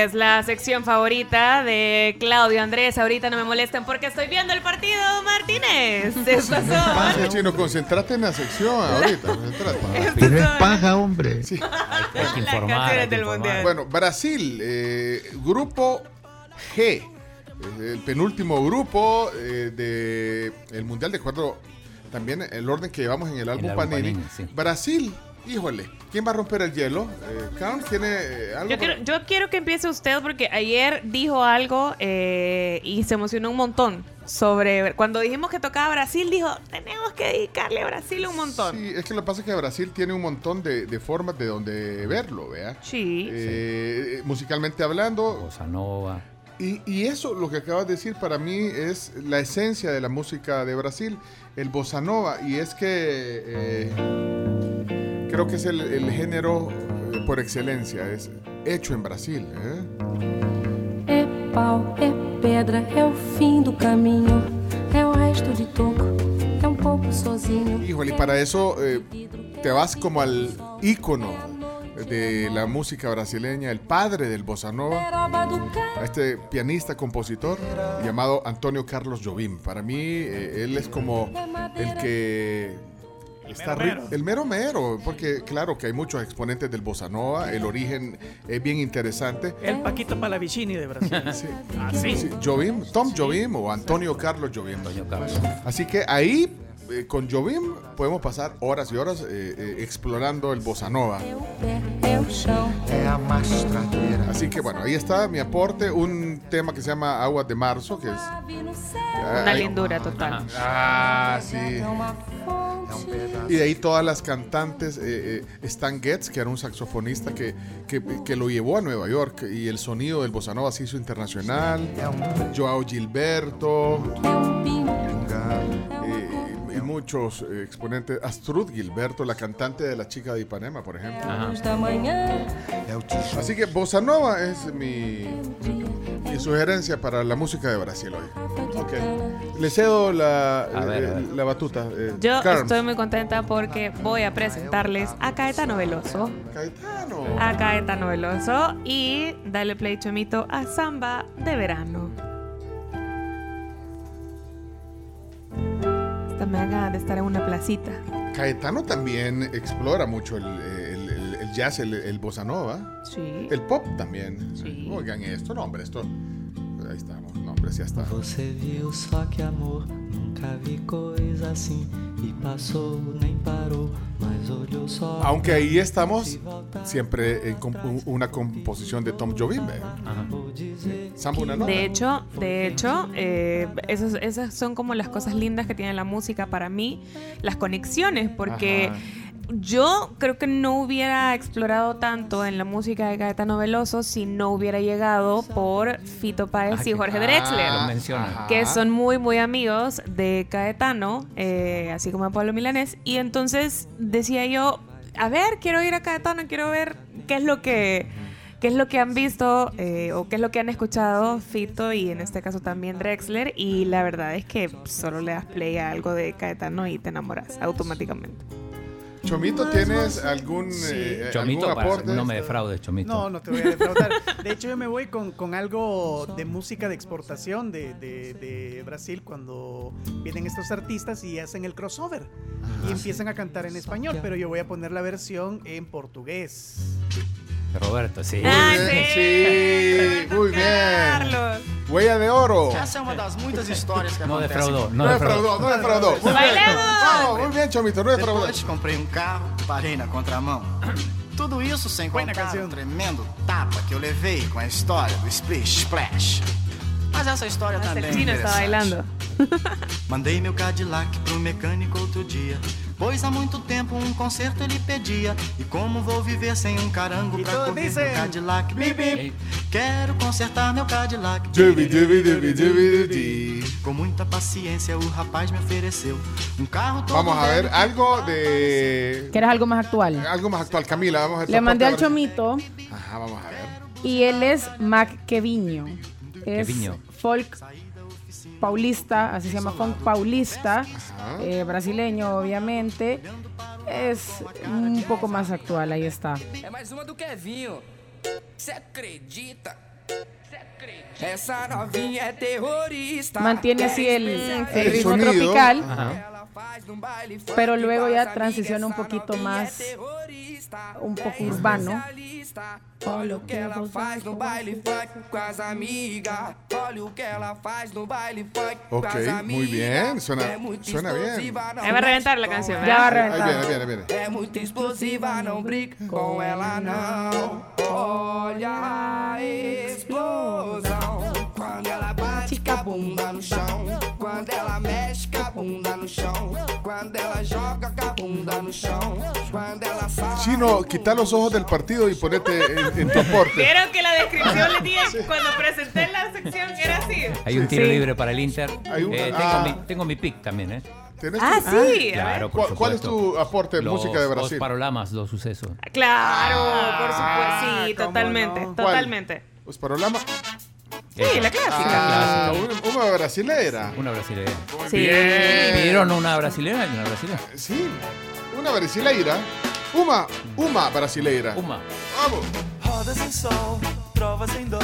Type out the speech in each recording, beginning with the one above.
Deportes, la sección favorita de Claudio Andrés. Ahorita no me molesten porque estoy viendo el partido, Martínez. Estas son. chino, concentrate en la sección ahorita. concentrate. Pero es paja, hombre. Hay que Las informar. canciones hay que del. Mundial. Bueno, Brasil, eh, grupo G, eh, el penúltimo grupo eh, de el Mundial de acuerdo también el orden que llevamos en el álbum álbum Panini. Panini, sí. Brasil, híjole, ¿quién va a romper el hielo? Eh, Carl, ¿tiene eh, algo? Yo para- quiero, yo quiero que empiece usted porque ayer dijo algo eh, y se emocionó un montón sobre cuando dijimos que tocaba Brasil, dijo, tenemos que dedicarle a Brasil un montón. Sí, es que lo que pasa es que Brasil tiene un montón de, de formas de donde verlo, ¿vea? Sí. Eh, Musicalmente hablando, Bossa Nova. Y, y eso, lo que acabas de decir, para mí es la esencia de la música de Brasil, el bossa nova. Y es que eh, creo que es el, el género eh, por excelencia, es hecho en Brasil. ¿eh? É pau, é pedra, é o fim do caminho. É o resto de toco, é um pouco sozinho. Híjole, y para eso eh, te vas como al ícono de la música brasileña, el padre del bossa nova. A este pianista, compositor llamado Antonio Carlos Jobim. Para mí, eh, él es como el que está mero el mero mero, porque claro que hay muchos exponentes del bossa nova, el origen es bien interesante. El Paquito Palavicini de Brasil. Sí. Así. Sí, Jobim, Tom Jobim o Antonio Carlos Jobim. Antonio Carlos. Así que ahí eh, con Jobim podemos pasar horas y horas eh, eh, explorando el bossa nova. Así que bueno, ahí está mi aporte, un tema que se llama Aguas de Marzo, que es... Una Ay, lindura total. Ah, sí. Y de ahí todas las cantantes, eh, eh, Stan Getz, que era un saxofonista que, que, que lo llevó a Nueva York y el sonido del bossa nova se hizo internacional. Joao Gilberto eh, y muchos exponentes. Astrud Gilberto, la cantante de La Chica de Ipanema, por ejemplo. Así que bossa nova es mi sugerencia para la música de Brasil hoy. Ok. Le cedo la, A ver, eh, a ver. la batuta. eh, Yo Carms. estoy muy contenta porque voy a presentarles a Caetano Veloso. Caetano. A Caetano Veloso y dale play chomito a Samba de verano. Esta me haga de estar en una placita. Caetano también explora mucho el, el- el- el jazz, el, el bossa nova, Sí. el pop también. Sí. Oigan esto, no, hombre, esto. Ahí estamos, está. Você viu só que amor, nunca vi coisa assim. E passou, nem parou, mas olhou só. Aunque ahí estamos siempre en comp- una composición de Tom Jobim. ¿eh? De hecho, de hecho, eh, esos- esas son como las cosas lindas que tiene la música para mí, las conexiones, porque Ajá. Yo creo que no hubiera explorado tanto en la música de Caetano Veloso si no hubiera llegado por Fito Páez y Jorge Drexler. Que son muy muy amigos de Caetano, eh, así como de Pablo Milanés, y entonces decía yo, a ver, quiero ir a Caetano, quiero ver qué es lo que qué es lo que han visto eh, o qué es lo que han escuchado Fito y en este caso también Drexler. Y la verdad es que solo le das play a algo de Caetano y te enamoras automáticamente. Chomito, ¿tienes algún, eh, Chomito, algún para- aporte? no me defraudes, Chomito. No, no te voy a defraudar. De hecho, yo me voy con, con algo de música de exportación de, de- de Brasil cuando vienen estos artistas y hacen el crossover y empiezan a cantar en español, pero yo voy a poner la versión en portugués. Roberto, sí. Ah, Muy bien, sí. sí, muy bien. Carlos. Huella de oro. Essa é uma das muitas histórias que No defraudó, No no defraudó, defraudó. no defraudó. Muy bien. Vamos, muy bien, Chomito, no defraudó. Depois comprei um carro, parei na contramão. Tudo isso sem contar o tremendo tapa que eu levei com a história do Splish Splash. Mas essa história Hasta também é está interessante. bailando. Mandei meu Cadillac pro mecânico outro dia. Pois há muito tempo um conserto ele pedia. E como vou viver sem um carango E pra dizem, meu Cadillac? Bip, bip. Quero consertar meu Cadillac. Jubi, jubi, jubi, jubi, jubi. Com muita paciência o rapaz me ofereceu um carro todo Vamos a ver algo de. ¿Quieres algo más actual? Algo más actual. Camila, vamos a ver. Le mandé al chomito Ajá, vamos a ver. y él es Mac Keviño. Es folk paulista, así se llama funk paulista, eh, brasileño obviamente. Es un poco más actual, ahí está. Terrorista. Mantiene así el, el El ritmo sonido. tropical, Ajá. pero luego ya transiciona un poquito más, un poco urbano. Olha o que ela faz no baile funk com as amigas. Olha o que ela faz no baile funk com Ok, as amigas. muy bien, suena- É suena bien. Ahí va a reventar la canción, Ya va a reventar. viene, ahí viene. É muito explosiva, não brinca com ela não. Olha a explosão. Quando ela bate com a bunda no chão. Quando ela mexe Chino, quita los ojos del partido y ponete en, en tu aporte. Vieron que la descripción le dije cuando presenté la sección era así. Hay un tiro Sí. libre para el Inter. Hay un- Eh, tengo, ah. mi, tengo mi pick también, ¿eh? ¿Tenés Ah, tu- sí. Claro, por ¿Cuál, cuál es tu aporte de Los música de Brasil? parolamas, dos sucesos. Claro, por supuesto. Sí, ¿cómo totalmente. no? ¿Cuál? Totalmente. Pues Parolama. Sí, la clásica. Ah, una, una brasilera. Una brasileña. Sí. ¿Pidieron una brasileña y una brasileña? Sí, una brasileira. Uma, uma brasileira. Uma. Vamos. Roda sem sol, trova sem dó.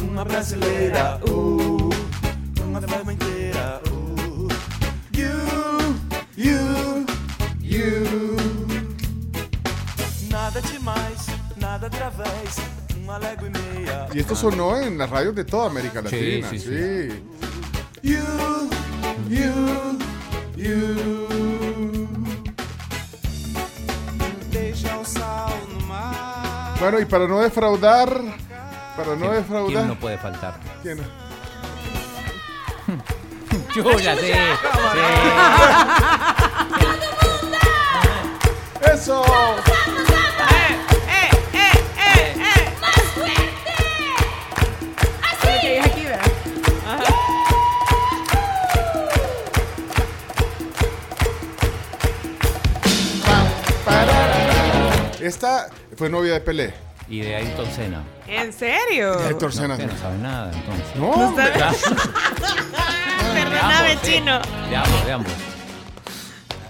Uma brasileira, uh, uma forma inteira, uh. You, you, you. Nada demais, nada através. Y esto sonó en las radios de toda América Sí, Latina. sí, Sí, sí. You, you, you. Bueno, y para no defraudar, para no ¿Quién- defraudar. ¿Quién no puede faltar? ¿Quién? Chuya, sí. ¡Eso! Esta fue novia de Pelé. Y de Ayrton Senna. ¿En serio? De Héctor Senna. Que no sabe nada, entonces. No, hombre. Perdóname, chino. De ambos, de ambos.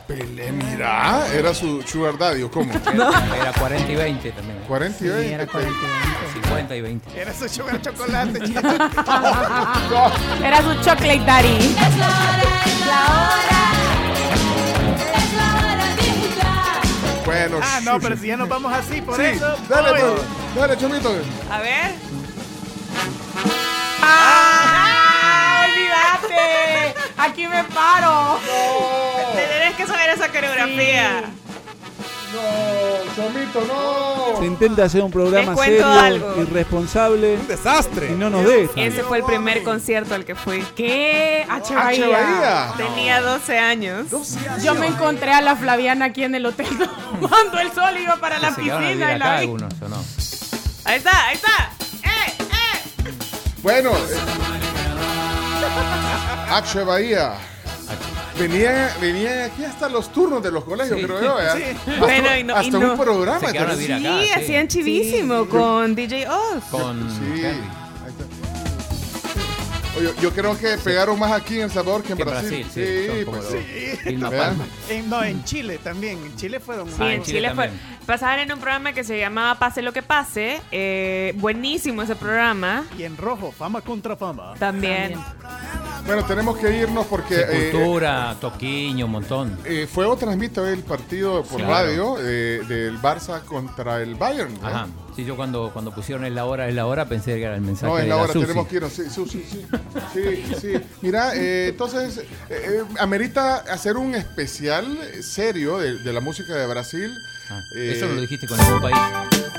Pelé, mira, era su sugar daddy, ¿o cómo? Era, era 40 y 20 también. 40 y 20. Era 40 50 y 20. Era su sugar chocolate, chico. Era su chocolate daddy. Bueno, Ah, no, pero si ya nos vamos así, por Sí, eso. dale, voy. pues, dale, chomito. A ver. ¡Ah! ¡Olvídate! Aquí me paro. Tenés que saber esa coreografía. No, chomito, no. Se intenta hacer un programa Les cuento serio, algo. irresponsable. Un desastre. Y no nos deja. Ese fue el primer concierto al que fui. ¿Qué? H. H. Bahía. Bahía. Tenía 12 años. Yo me encontré a la Flaviana aquí en el hotel tomando el sol iba para la piscina y acá la vi. algunos, ¿o no? Ahí está, ahí está. ¡Eh, eh! Bueno, eh, Axe Bahía. Venían, venían aquí hasta los turnos de los colegios, Sí. creo yo. ¿eh? Sí. Hasta, Bueno, y no- y hasta no. un programa. Se acá. Sí, sí. hacían chivísimo con DJ Oz. Con. Oye, yo creo que pegaron más aquí en El Salvador que en Que Brasil. Brasil, sí. pues sí. Palma. En- no, en Chile también. En Chile fueron Sí, Ah, en en Chile, Chile fue. Pasaban en un programa que se llamaba Pase lo que pase. eh, buenísimo ese programa. Y en rojo, fama contra fama. También. Bueno, tenemos que irnos porque eh, Cultura, Toquiño, un montón. eh, Fuego transmite hoy el partido por Claro. radio eh, del Barça contra el Bayern. ¿no? Ajá. Sí, yo cuando, cuando pusieron es la hora, es la hora, pensé que era el mensaje No, es la hora, Susi. tenemos que irnos. Sí, Susi, sí. Sí, sí. Mira, eh, entonces, eh, eh, amerita hacer un especial serio de, de la música de Brasil. Ah, Eh, Eso no lo dijiste con ningún país.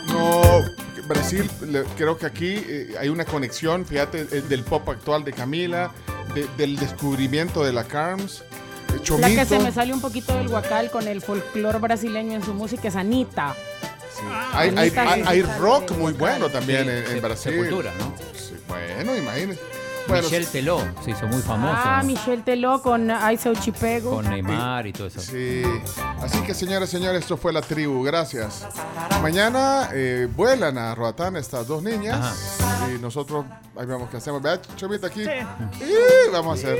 No, Brasil, creo que aquí eh, hay una conexión, fíjate, eh, del pop actual de Camila, de- del descubrimiento de la Carms, eh, Chomito. La que se me sale un poquito del guacal con el folclore brasileño en su música es Anita. Hay, hay- Anita hay- sí hay sale rock muy guacal. bueno también Sí, en, en se- Brasil. Sepultura, ¿no? Sí, bueno, imagínense. Bueno, Michel Teló se hizo muy famoso. Ah. Michelle Teló con Aiseo Chipego. Con Neymar y todo eso. Sí. Así que, señores, señores, esto fue la tribu. Gracias. Mañana eh, vuelan a Roatán estas dos niñas. Y nosotros, ahí vemos qué hacemos. Vea, Chomita aquí. Y vamos a hacer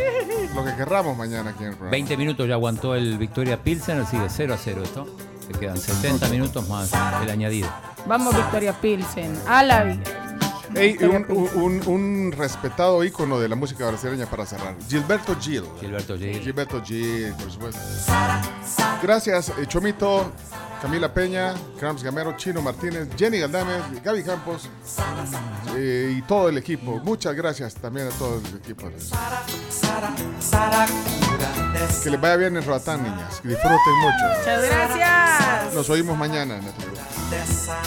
lo que querramos mañana aquí en el programa. 20 minutos ya aguantó el Victoria Pilsen, sigue 0 a 0 esto. Se quedan 70 minutos más el añadido. Vamos, Victoria Pilsen. A la vida. Ey, un, un- un respetado ícono de la música brasileña para cerrar. Gilberto Gil. Gilberto Gil. Gilberto Gil, por supuesto. Gracias, eh, Chomito, Camila Peña, Cramps Gamero, Chino Martínez, Jenny Galdames, Gaby Campos eh, y todo el equipo. Muchas gracias también a todo el equipo. Que les vaya bien en Roatán, niñas. Que disfruten mucho. Muchas gracias. Nos oímos mañana en la tribu. Dessa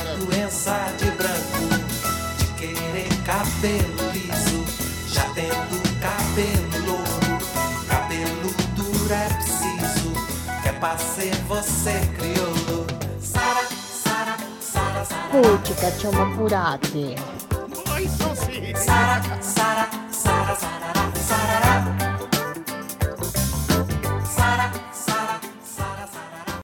Poi ci cacciamo a burati. Sara, Sara, Sara, Sara.